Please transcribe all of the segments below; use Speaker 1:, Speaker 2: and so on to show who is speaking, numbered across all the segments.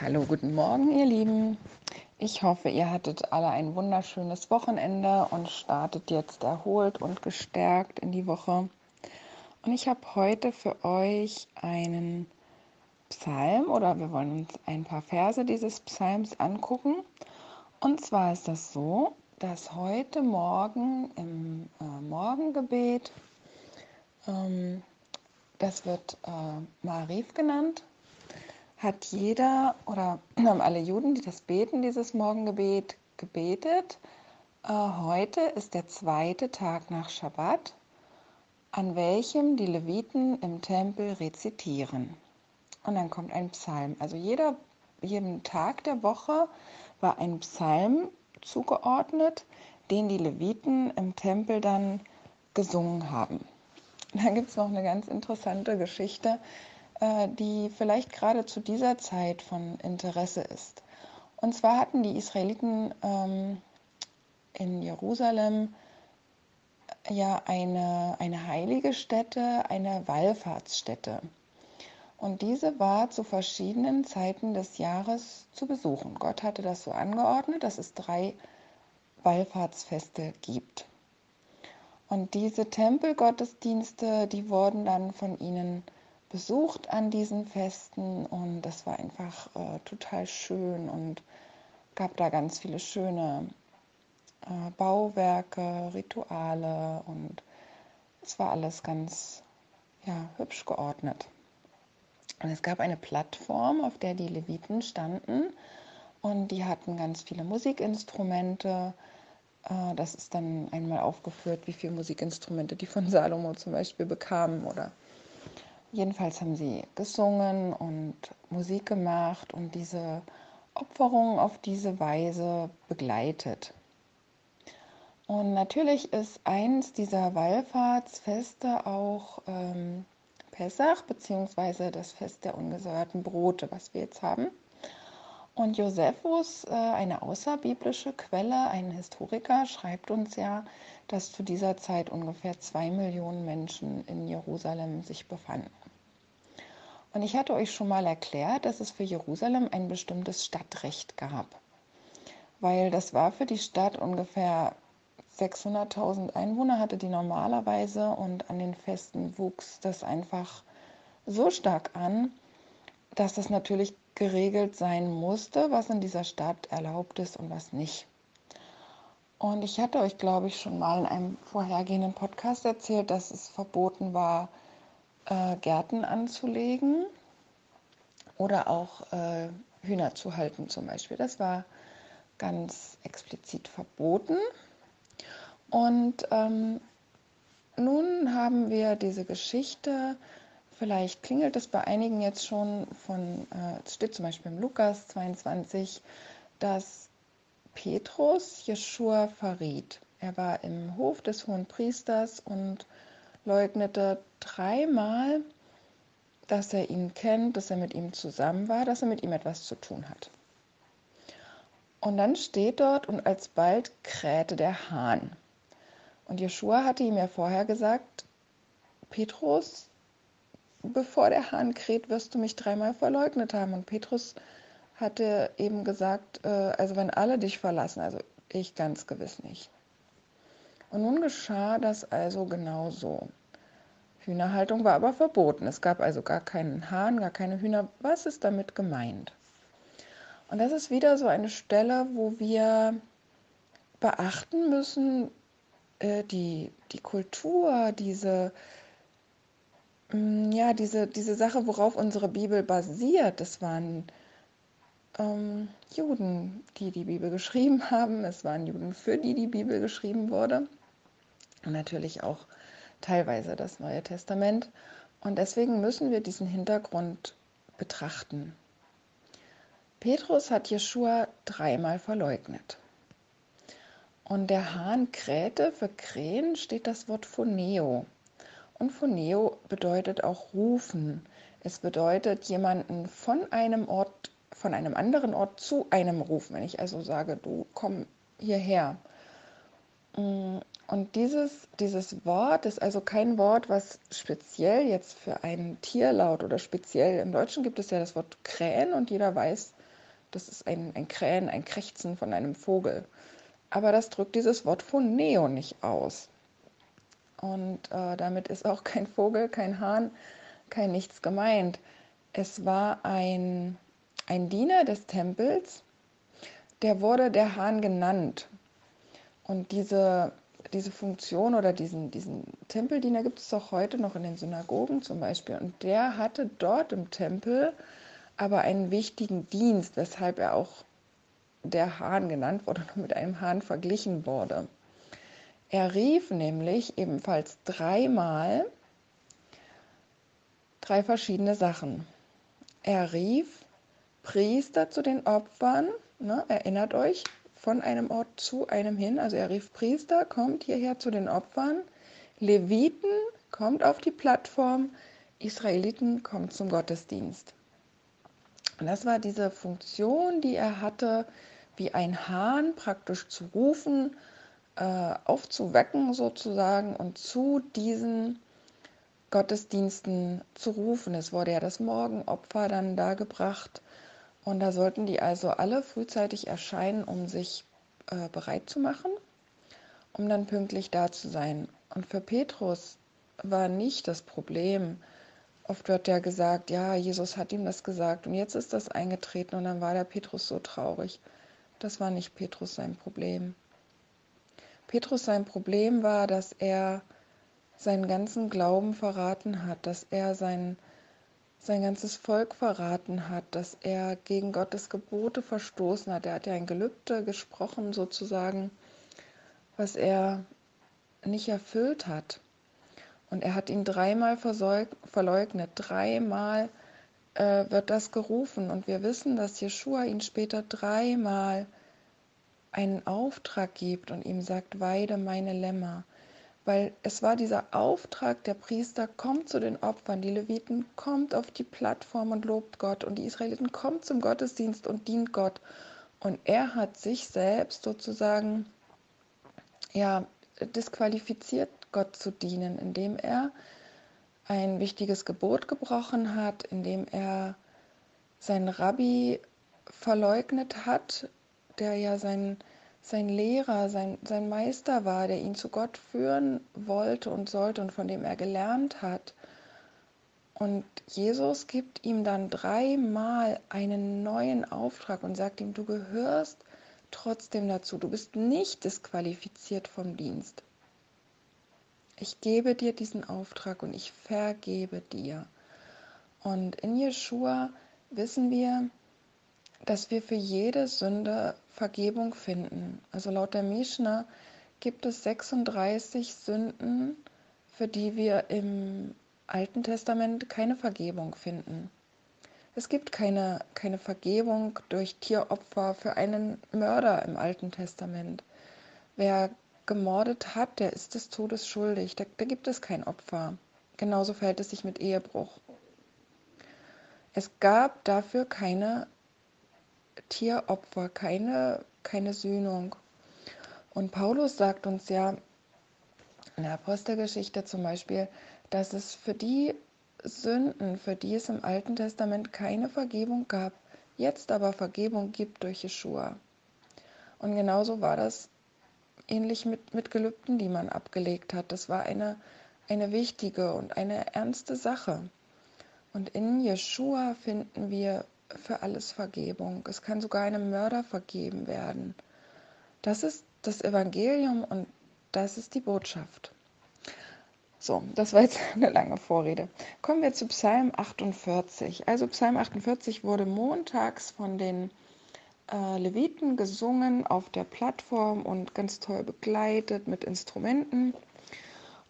Speaker 1: Hallo, guten Morgen, ihr Lieben. Ich hoffe, ihr hattet alle ein wunderschönes Wochenende und startet jetzt erholt und gestärkt in die Woche. Und ich habe heute für euch einen Psalm oder wir wollen uns ein paar Verse dieses Psalms angucken. Und zwar ist das so, dass heute Morgen im äh, Morgengebet, ähm, das wird äh, Marif genannt, hat jeder oder haben alle Juden, die das beten, dieses Morgengebet gebetet. Äh, heute ist der zweite Tag nach Schabbat, an welchem die Leviten im Tempel rezitieren. Und dann kommt ein Psalm. Also jeder, jedem Tag der Woche war ein Psalm zugeordnet, den die Leviten im Tempel dann gesungen haben. Dann gibt es noch eine ganz interessante Geschichte, die vielleicht gerade zu dieser Zeit von Interesse ist. Und zwar hatten die Israeliten ähm, in Jerusalem ja eine, eine heilige Stätte, eine Wallfahrtsstätte. Und diese war zu verschiedenen Zeiten des Jahres zu besuchen. Gott hatte das so angeordnet, dass es drei Wallfahrtsfeste gibt. Und diese Tempelgottesdienste, die wurden dann von ihnen besucht an diesen Festen und das war einfach äh, total schön und gab da ganz viele schöne äh, Bauwerke, Rituale und es war alles ganz ja, hübsch geordnet. Und es gab eine Plattform, auf der die Leviten standen und die hatten ganz viele Musikinstrumente. Äh, das ist dann einmal aufgeführt, wie viele Musikinstrumente die von Salomo zum Beispiel bekamen oder Jedenfalls haben sie gesungen und Musik gemacht und diese Opferung auf diese Weise begleitet. Und natürlich ist eins dieser Wallfahrtsfeste auch ähm, Pessach, beziehungsweise das Fest der ungesäuerten Brote, was wir jetzt haben. Und Josephus, äh, eine außerbiblische Quelle, ein Historiker, schreibt uns ja, dass zu dieser Zeit ungefähr zwei Millionen Menschen in Jerusalem sich befanden. Und ich hatte euch schon mal erklärt, dass es für Jerusalem ein bestimmtes Stadtrecht gab, weil das war für die Stadt ungefähr 600.000 Einwohner hatte die normalerweise und an den Festen wuchs das einfach so stark an, dass das natürlich geregelt sein musste, was in dieser Stadt erlaubt ist und was nicht. Und ich hatte euch, glaube ich, schon mal in einem vorhergehenden Podcast erzählt, dass es verboten war, äh, Gärten anzulegen oder auch äh, Hühner zu halten zum Beispiel. Das war ganz explizit verboten. Und ähm, nun haben wir diese Geschichte, vielleicht klingelt es bei einigen jetzt schon von, äh, es steht zum Beispiel im Lukas 22, dass Petrus Jeschua verriet. Er war im Hof des hohen Priesters und leugnete dreimal, dass er ihn kennt, dass er mit ihm zusammen war, dass er mit ihm etwas zu tun hat. Und dann steht dort, und alsbald krähte der Hahn. Und Jeschua hatte ihm ja vorher gesagt, Petrus, bevor der Hahn kräht, wirst du mich dreimal verleugnet haben. Und Petrus hatte eben gesagt, äh, also wenn alle dich verlassen, also ich ganz gewiss nicht. Und nun geschah das also genau so. Hühnerhaltung war aber verboten. Es gab also gar keinen Hahn, gar keine Hühner. Was ist damit gemeint? Und das ist wieder so eine Stelle, wo wir beachten müssen, äh, die, die Kultur, diese, mh, mm, ja, diese, diese Sache, worauf unsere Bibel basiert. Das waren ähm, Juden, die die Bibel geschrieben haben. Es waren Juden, für die die Bibel geschrieben wurde. Und natürlich auch teilweise das Neue Testament. Und deswegen müssen wir diesen Hintergrund betrachten. Petrus hat Jeschua dreimal verleugnet. Und der Hahn krähte, für Krähen steht das Wort Phoneo. Und Phoneo bedeutet auch rufen. Es bedeutet jemanden von einem Ort, von einem anderen Ort zu einem rufen. Wenn ich also sage, du komm hierher. Und dieses, dieses Wort ist also kein Wort, was speziell jetzt für einen Tierlaut oder speziell im Deutschen gibt es ja das Wort Krähen und jeder weiß, Das ist ein, ein Krähen, ein Krächzen von einem Vogel. Aber das drückt dieses Wort Phoneo nicht aus. Und äh, damit ist auch kein Vogel, kein Hahn, kein nichts gemeint. Es war ein, ein Diener des Tempels, der wurde der Hahn genannt. Und diese, diese Funktion oder diesen, diesen Tempeldiener gibt es auch heute noch in den Synagogen zum Beispiel. Und der hatte dort im Tempel aber einen wichtigen Dienst, weshalb er auch der Hahn genannt wurde und mit einem Hahn verglichen wurde. Er rief nämlich ebenfalls dreimal drei verschiedene Sachen. Er rief Priester zu den Opfern, ne, erinnert euch, von einem Ort zu einem hin. Also er rief Priester, kommt hierher zu den Opfern. Leviten, kommt auf die Plattform. Israeliten, kommt zum Gottesdienst. Und das war diese Funktion, die er hatte, wie ein Hahn praktisch zu rufen, äh, aufzuwecken sozusagen und zu diesen Gottesdiensten zu rufen. Es wurde ja das Morgenopfer dann dargebracht und da sollten die also alle frühzeitig erscheinen, um sich äh, bereit zu machen, um dann pünktlich da zu sein. Und für Petrus war nicht das Problem, oft wird ja gesagt, ja, Jesus hat ihm das gesagt und jetzt ist das eingetreten und dann war der Petrus so traurig. Das war nicht Petrus sein Problem. Petrus sein Problem war, dass er seinen ganzen Glauben verraten hat, dass er sein sein ganzes Volk verraten hat, dass er gegen Gottes Gebote verstoßen hat. Er hat ja ein Gelübde gesprochen sozusagen, was er nicht erfüllt hat. Und er hat ihn dreimal verleugnet. Dreimal äh, wird das gerufen. Und wir wissen, dass Jeschua ihn später dreimal einen Auftrag gibt und ihm sagt, weide meine Lämmer weil es war dieser Auftrag der Priester, kommt zu den Opfern, die Leviten kommt auf die Plattform und lobt Gott und die Israeliten kommt zum Gottesdienst und dient Gott. Und er hat sich selbst sozusagen ja disqualifiziert, Gott zu dienen, indem er ein wichtiges Gebot gebrochen hat, indem er seinen Rabbi verleugnet hat, der ja sein sein Lehrer, sein, sein Meister war, der ihn zu Gott führen wollte und sollte und von dem er gelernt hat. Und Jesus gibt ihm dann dreimal einen neuen Auftrag und sagt ihm, du gehörst trotzdem dazu, du bist nicht disqualifiziert vom Dienst. Ich gebe dir diesen Auftrag und ich vergebe dir. Und in Jeshua wissen wir, dass wir für jede Sünde Vergebung finden. Also laut der Mishnah gibt es 36 Sünden, für die wir im Alten Testament keine Vergebung finden. Es gibt keine, keine Vergebung durch Tieropfer für einen Mörder im Alten Testament. Wer gemordet hat, der ist des Todes schuldig. Da, da gibt es kein Opfer. Genauso verhält es sich mit Ehebruch. Es gab dafür keine Tieropfer, keine, keine Sühnung. Und Paulus sagt uns ja in der Apostelgeschichte zum Beispiel, dass es für die Sünden, für die es im Alten Testament keine Vergebung gab, jetzt aber Vergebung gibt durch Jeshua. Und genauso war das ähnlich mit, mit Gelübden, die man abgelegt hat. Das war eine, eine wichtige und eine ernste Sache. Und in Jeshua finden wir für alles Vergebung. Es kann sogar einem Mörder vergeben werden. Das ist das Evangelium und das ist die Botschaft. So, das war jetzt eine lange Vorrede. Kommen wir zu Psalm 48. Also Psalm 48 wurde montags von den äh, Leviten gesungen auf der Plattform und ganz toll begleitet mit Instrumenten.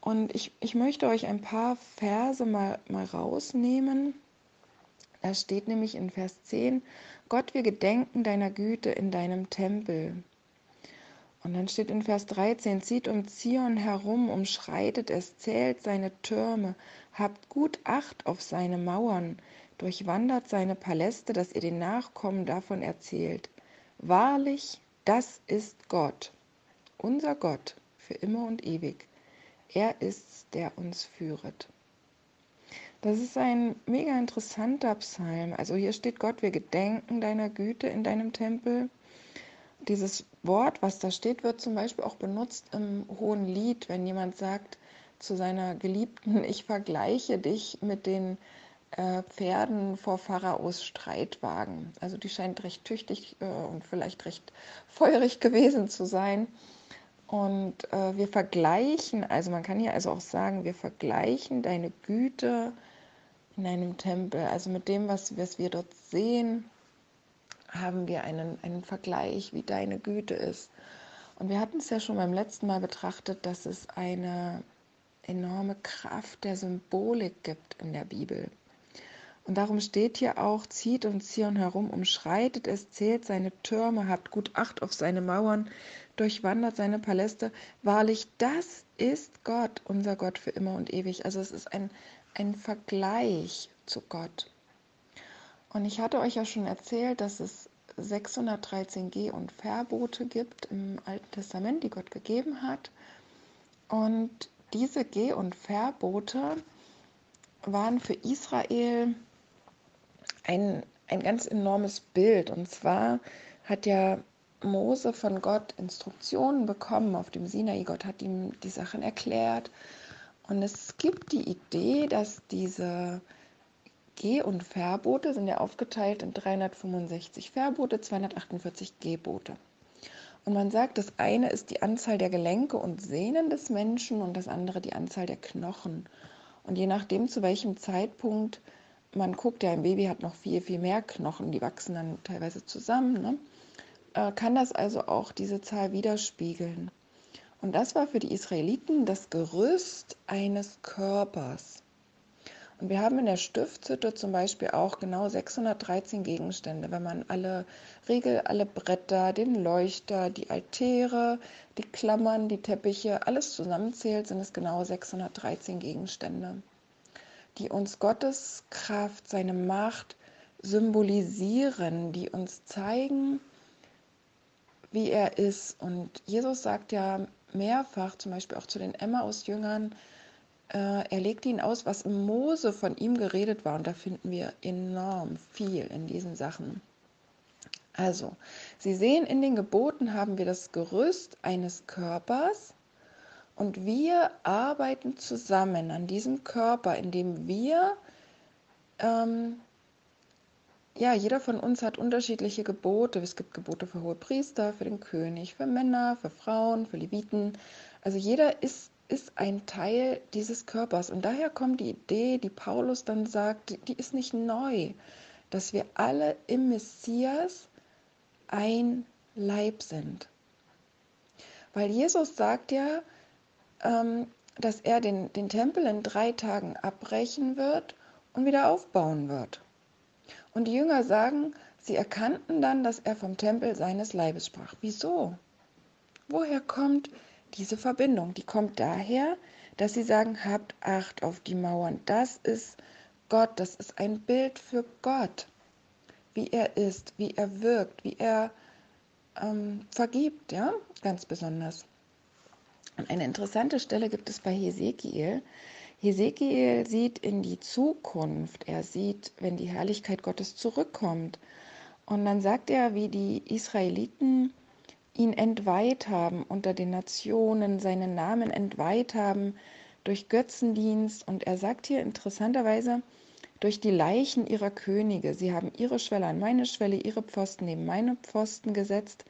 Speaker 1: Und ich, ich möchte euch ein paar Verse mal, mal rausnehmen da steht nämlich in Vers 10, Gott, wir gedenken deiner Güte in deinem Tempel. Und dann steht in Vers 13, zieht um Zion herum, umschreitet es, zählt seine Türme, habt gut Acht auf seine Mauern, durchwandert seine Paläste, dass ihr den Nachkommen davon erzählt. Wahrlich, das ist Gott, unser Gott, für immer und ewig. Er ist's, der uns führet. Das ist ein mega interessanter Psalm. Also hier steht Gott, wir gedenken deiner Güte in deinem Tempel. Dieses Wort, was da steht, wird zum Beispiel auch benutzt im Hohen Lied, wenn jemand sagt zu seiner Geliebten, ich vergleiche dich mit den äh, Pferden vor Pharaos Streitwagen. Also die scheint recht tüchtig äh, und vielleicht recht feurig gewesen zu sein. Und äh, wir vergleichen, also man kann hier also auch sagen, wir vergleichen deine Güte in einem Tempel. Also mit dem, was, was wir dort sehen, haben wir einen, einen Vergleich, wie deine Güte ist. Und wir hatten es ja schon beim letzten Mal betrachtet, dass es eine enorme Kraft der Symbolik gibt in der Bibel. Und darum steht hier auch, zieht um Zion herum, umschreitet es, zählt seine Türme, habt gut Acht auf seine Mauern, durchwandert seine Paläste. Wahrlich, das ist Gott, unser Gott für immer und ewig. Also es ist ein, ein Vergleich zu Gott. Und ich hatte euch ja schon erzählt, dass es 613 Geh- und Verbote gibt im Alten Testament, die Gott gegeben hat. Und diese Geh- und Verbote waren für Israel ein, ein ganz enormes Bild. Und zwar hat ja Mose von Gott Instruktionen bekommen auf dem Sinai. Gott hat ihm die Sachen erklärt. Und es gibt die Idee, dass diese Geh- und Verbote sind ja aufgeteilt in 365 Verbote, 248 Gebote. Und man sagt, das eine ist die Anzahl der Gelenke und Sehnen des Menschen und das andere die Anzahl der Knochen. Und je nachdem, zu welchem Zeitpunkt man guckt, ja, ein Baby hat noch viel, viel mehr Knochen, die wachsen dann teilweise zusammen, ne? äh, kann das also auch diese Zahl widerspiegeln. Und das war für die Israeliten das Gerüst eines Körpers. Und wir haben in der Stiftshütte zum Beispiel auch genau 613 Gegenstände. Wenn man alle Riegel, alle Bretter, den Leuchter, die Altäre, die Klammern, die Teppiche, alles zusammenzählt, sind es genau 613 Gegenstände, die uns Gottes Kraft, seine Macht symbolisieren, die uns zeigen, wie er ist. Und Jesus sagt ja mehrfach, zum Beispiel auch zu den Emmaus-Jüngern, äh, er legt ihnen aus, was im Mose von ihm geredet war. Und da finden wir enorm viel in diesen Sachen. Also, Sie sehen, in den Geboten haben wir das Gerüst eines Körpers und wir arbeiten zusammen an diesem Körper, indem wir, ähm, ja, jeder von uns hat unterschiedliche Gebote. Es gibt Gebote für hohe Priester, für den König, für Männer, für Frauen, für Leviten. Also jeder ist ist ein Teil dieses Körpers. Und daher kommt die Idee, die Paulus dann sagt, die ist nicht neu, dass wir alle im Messias ein Leib sind. Weil Jesus sagt ja, dass er den, den Tempel in drei Tagen abbrechen wird und wieder aufbauen wird. Und die Jünger sagen, sie erkannten dann, dass er vom Tempel seines Leibes sprach. Wieso? Woher kommt diese Verbindung, die kommt daher, dass sie sagen, habt Acht auf die Mauern. Das ist Gott, das ist ein Bild für Gott, wie er ist, wie er wirkt, wie er ähm, vergibt, ja, ganz besonders. Und eine interessante Stelle gibt es bei Hesekiel. Hesekiel sieht in die Zukunft, er sieht, wenn die Herrlichkeit Gottes zurückkommt. Und dann sagt er, wie die Israeliten ihn entweiht haben unter den Nationen, seinen Namen entweiht haben durch Götzendienst. Und er sagt hier interessanterweise, durch die Leichen ihrer Könige. Sie haben ihre Schwelle an meine Schwelle, ihre Pfosten neben meine Pfosten gesetzt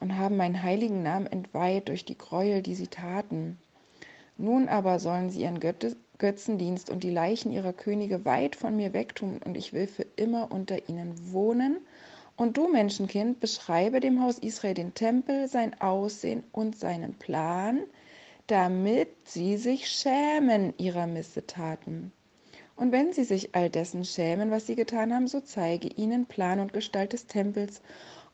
Speaker 1: und haben meinen heiligen Namen entweiht durch die Gräuel, die sie taten. Nun aber sollen sie ihren Götzendienst und die Leichen ihrer Könige weit von mir wegtun, und ich will für immer unter ihnen wohnen und du, Menschenkind, beschreibe dem Haus Israel den Tempel, sein Aussehen und seinen Plan, damit sie sich schämen ihrer Missetaten. Und wenn sie sich all dessen schämen, was sie getan haben, so zeige ihnen Plan und Gestalt des Tempels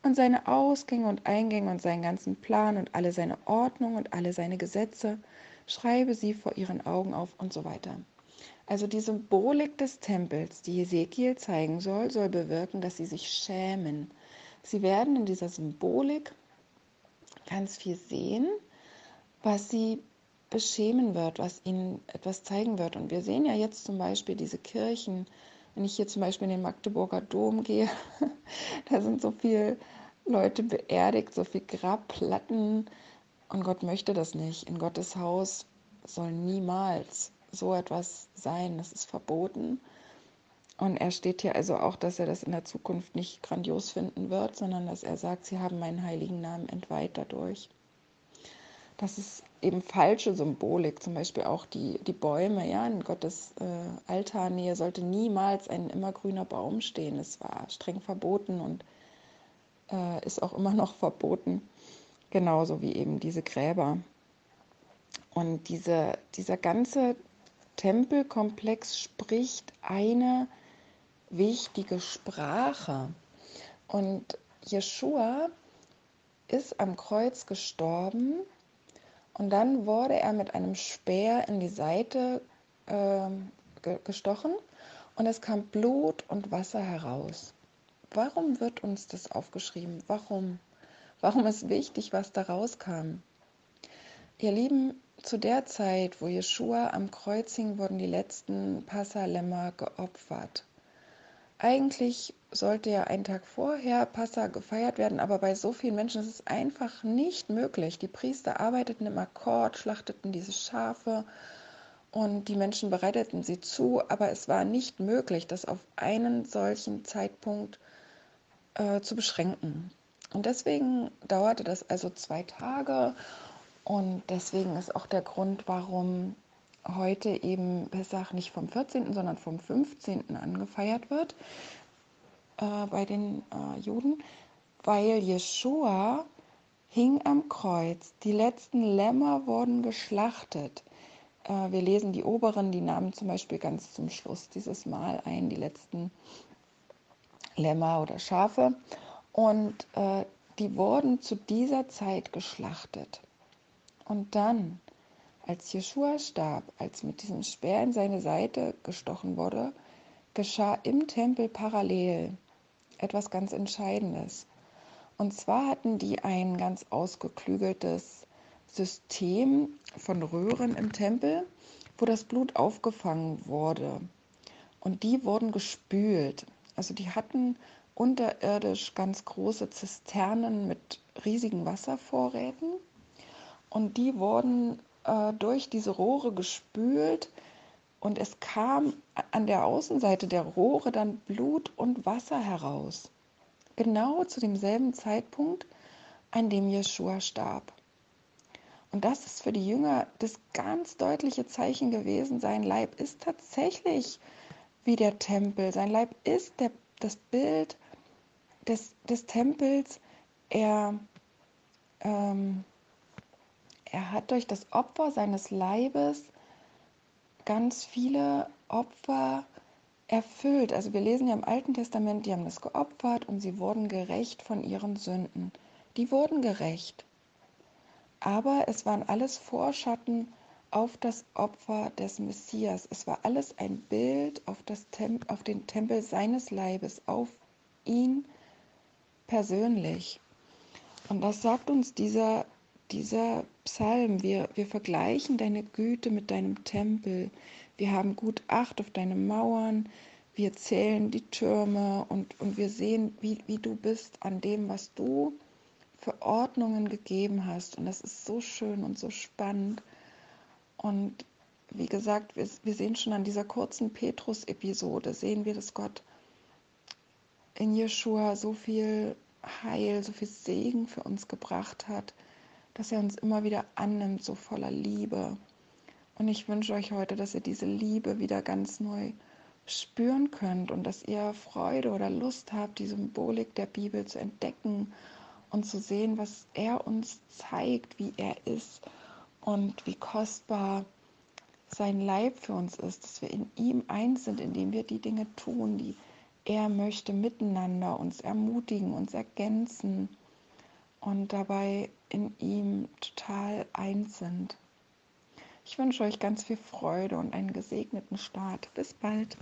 Speaker 1: und seine Ausgänge und Eingänge und seinen ganzen Plan und alle seine Ordnung und alle seine Gesetze, schreibe sie vor ihren Augen auf und so weiter. Also die Symbolik des Tempels, die Ezekiel zeigen soll, soll bewirken, dass sie sich schämen. Sie werden in dieser Symbolik ganz viel sehen, was sie beschämen wird, was ihnen etwas zeigen wird. Und wir sehen ja jetzt zum Beispiel diese Kirchen, wenn ich hier zum Beispiel in den Magdeburger Dom gehe, da sind so viele Leute beerdigt, so viele Grabplatten. Und Gott möchte das nicht. In Gottes Haus soll niemals so etwas sein. Das ist verboten. Und er steht hier also auch, dass er das in der Zukunft nicht grandios finden wird, sondern dass er sagt, sie haben meinen heiligen Namen entweiht dadurch. Das ist eben falsche Symbolik, zum Beispiel auch die, die Bäume, ja, in Gottes äh, Altarnähe sollte niemals ein immergrüner Baum stehen. Es war streng verboten und äh, ist auch immer noch verboten, genauso wie eben diese Gräber. Und diese, dieser ganze Tempelkomplex spricht eine wichtige Sprache. Und Jeshua ist am Kreuz gestorben und dann wurde er mit einem Speer in die Seite äh, gestochen und es kam Blut und Wasser heraus. Warum wird uns das aufgeschrieben? Warum? Warum ist wichtig, was da rauskam? Ihr Lieben, zu der Zeit, wo Jeshua am Kreuz hing, wurden die letzten Passalämmer geopfert. Eigentlich sollte ja einen Tag vorher Passa gefeiert werden, aber bei so vielen Menschen ist es einfach nicht möglich. Die Priester arbeiteten im Akkord, schlachteten diese Schafe und die Menschen bereiteten sie zu, aber es war nicht möglich, das auf einen solchen Zeitpunkt äh, zu beschränken. Und deswegen dauerte das also zwei Tage und deswegen ist auch der Grund, warum heute eben Pessach nicht vom 14., sondern vom 15. angefeiert wird äh, bei den äh, Juden, weil Jeshua hing am Kreuz. Die letzten Lämmer wurden geschlachtet. Äh, wir lesen die oberen, die nahmen zum Beispiel ganz zum Schluss dieses Mal ein, die letzten Lämmer oder Schafe. Und äh, die wurden zu dieser Zeit geschlachtet. Und dann als Jeschua starb, als mit diesem Speer in seine Seite gestochen wurde, geschah im Tempel parallel etwas ganz Entscheidendes. Und zwar hatten die ein ganz ausgeklügeltes System von Röhren im Tempel, wo das Blut aufgefangen wurde. Und die wurden gespült. Also die hatten unterirdisch ganz große Zisternen mit riesigen Wasservorräten. Und die wurden äh, durch diese Rohre gespült und es kam an der Außenseite der Rohre dann Blut und Wasser heraus. Genau zu demselben Zeitpunkt, an dem Jeschua starb. Und das ist für die Jünger das ganz deutliche Zeichen gewesen. Sein Leib ist tatsächlich wie der Tempel. Sein Leib ist der, das Bild des, des Tempels. Er ähm, er hat durch das Opfer seines Leibes ganz viele Opfer erfüllt. Also wir lesen ja im Alten Testament, die haben das geopfert und sie wurden gerecht von ihren Sünden. Die wurden gerecht. Aber es waren alles Vorschatten auf das Opfer des Messias. Es war alles ein Bild auf, Tem auf den Tempel seines Leibes, auf ihn persönlich. Und das sagt uns dieser dieser Psalm, wir, wir vergleichen deine Güte mit deinem Tempel. Wir haben gut Acht auf deine Mauern. Wir zählen die Türme und, und wir sehen, wie, wie du bist an dem, was du für Ordnungen gegeben hast. Und das ist so schön und so spannend. Und wie gesagt, wir, wir sehen schon an dieser kurzen Petrus-Episode, sehen wir, dass Gott in Jeshua so viel Heil, so viel Segen für uns gebracht hat dass er uns immer wieder annimmt, so voller Liebe. Und ich wünsche euch heute, dass ihr diese Liebe wieder ganz neu spüren könnt und dass ihr Freude oder Lust habt, die Symbolik der Bibel zu entdecken und zu sehen, was er uns zeigt, wie er ist und wie kostbar sein Leib für uns ist, dass wir in ihm eins sind, indem wir die Dinge tun, die er möchte, miteinander uns ermutigen, uns ergänzen und dabei in ihm total eins sind. Ich wünsche euch ganz viel Freude und einen gesegneten Start. Bis bald.